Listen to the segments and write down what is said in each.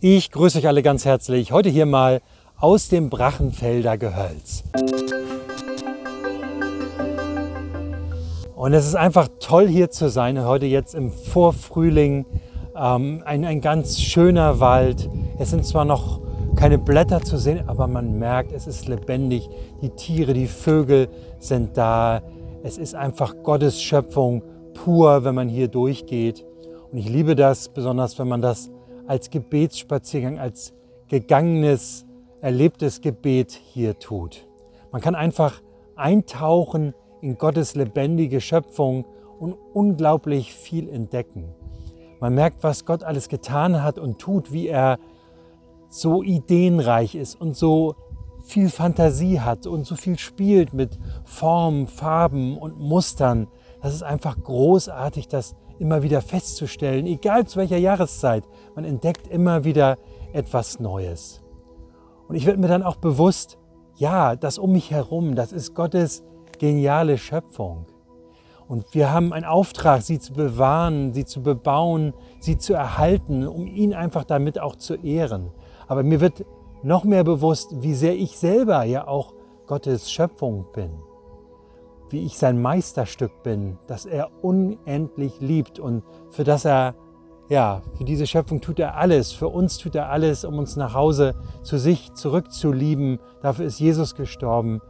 Ich grüße euch alle ganz herzlich. Heute hier mal aus dem Brachenfelder Gehölz. Und es ist einfach toll hier zu sein, heute jetzt im Vorfrühling. Ähm, ein, ein ganz schöner Wald. Es sind zwar noch keine Blätter zu sehen, aber man merkt, es ist lebendig. Die Tiere, die Vögel sind da. Es ist einfach Gottes Schöpfung pur, wenn man hier durchgeht. Und ich liebe das, besonders wenn man das als Gebetsspaziergang, als gegangenes, erlebtes Gebet hier tut. Man kann einfach eintauchen in Gottes lebendige Schöpfung und unglaublich viel entdecken. Man merkt, was Gott alles getan hat und tut, wie er so ideenreich ist und so viel Fantasie hat und so viel spielt mit Formen, Farben und Mustern. Das ist einfach großartig, das immer wieder festzustellen, egal zu welcher Jahreszeit. Man entdeckt immer wieder etwas Neues. Und ich werde mir dann auch bewusst, ja, das um mich herum, das ist Gottes geniale Schöpfung. Und wir haben einen Auftrag, sie zu bewahren, sie zu bebauen, sie zu erhalten, um ihn einfach damit auch zu ehren. Aber mir wird noch mehr bewusst, wie sehr ich selber ja auch Gottes Schöpfung bin wie ich sein Meisterstück bin, das er unendlich liebt und für das er, ja, für diese Schöpfung tut er alles, für uns tut er alles, um uns nach Hause zu sich zurückzulieben. Dafür ist Jesus gestorben.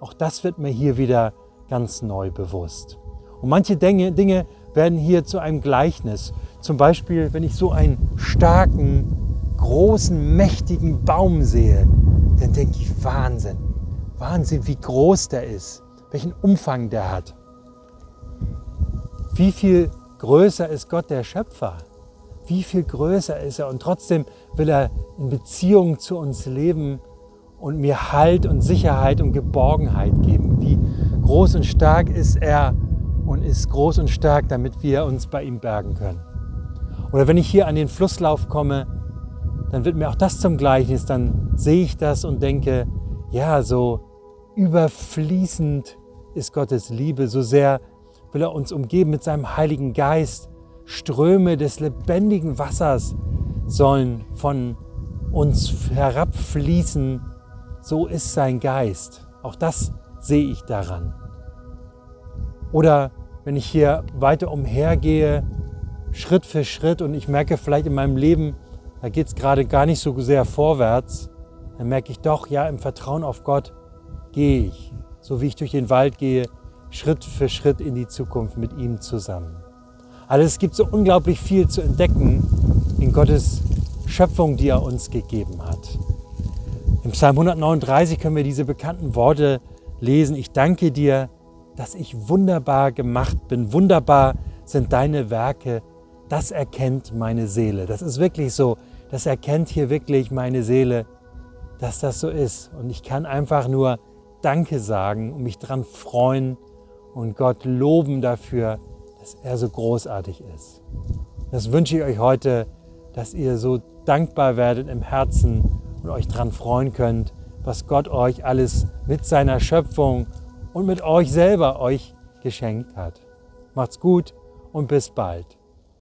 Auch das wird mir hier wieder ganz neu bewusst. Und manche Dinge, werden hier zu einem Gleichnis. Zum Beispiel, wenn ich so einen starken, großen, mächtigen Baum sehe, dann denke ich, Wahnsinn, Wahnsinn, wie groß der ist welchen Umfang der hat. Wie viel größer ist Gott der Schöpfer? Wie viel größer ist er? Und trotzdem will er in Beziehung zu uns leben und mir Halt und Sicherheit und Geborgenheit geben. Wie groß und stark ist er und ist groß und stark, damit wir uns bei ihm bergen können. Oder wenn ich hier an den Flusslauf komme, dann wird mir auch das zum Gleichnis. Dann sehe ich das und denke, ja, so überfließend ist Gottes Liebe, so sehr will er uns umgeben mit seinem Heiligen Geist. Ströme des lebendigen Wassers sollen von uns herabfließen. So ist sein Geist. Auch das sehe ich daran. Oder wenn ich hier weiter umhergehe, Schritt für Schritt und ich merke vielleicht in meinem Leben, da geht es gerade gar nicht so sehr vorwärts, dann merke ich doch, ja, im Vertrauen auf Gott gehe ich so wie ich durch den Wald gehe, Schritt für Schritt in die Zukunft mit ihm zusammen. Also es gibt so unglaublich viel zu entdecken in Gottes Schöpfung, die er uns gegeben hat. Im Psalm 139 können wir diese bekannten Worte lesen. Ich danke dir, dass ich wunderbar gemacht bin. Wunderbar sind deine Werke. Das erkennt meine Seele. Das ist wirklich so. Das erkennt hier wirklich meine Seele, dass das so ist. Und ich kann einfach nur Danke sagen und mich daran freuen und Gott loben dafür, dass er so großartig ist. Das wünsche ich euch heute, dass ihr so dankbar werdet im Herzen und euch daran freuen könnt, was Gott euch alles mit seiner Schöpfung und mit euch selber euch geschenkt hat. Macht's gut und bis bald.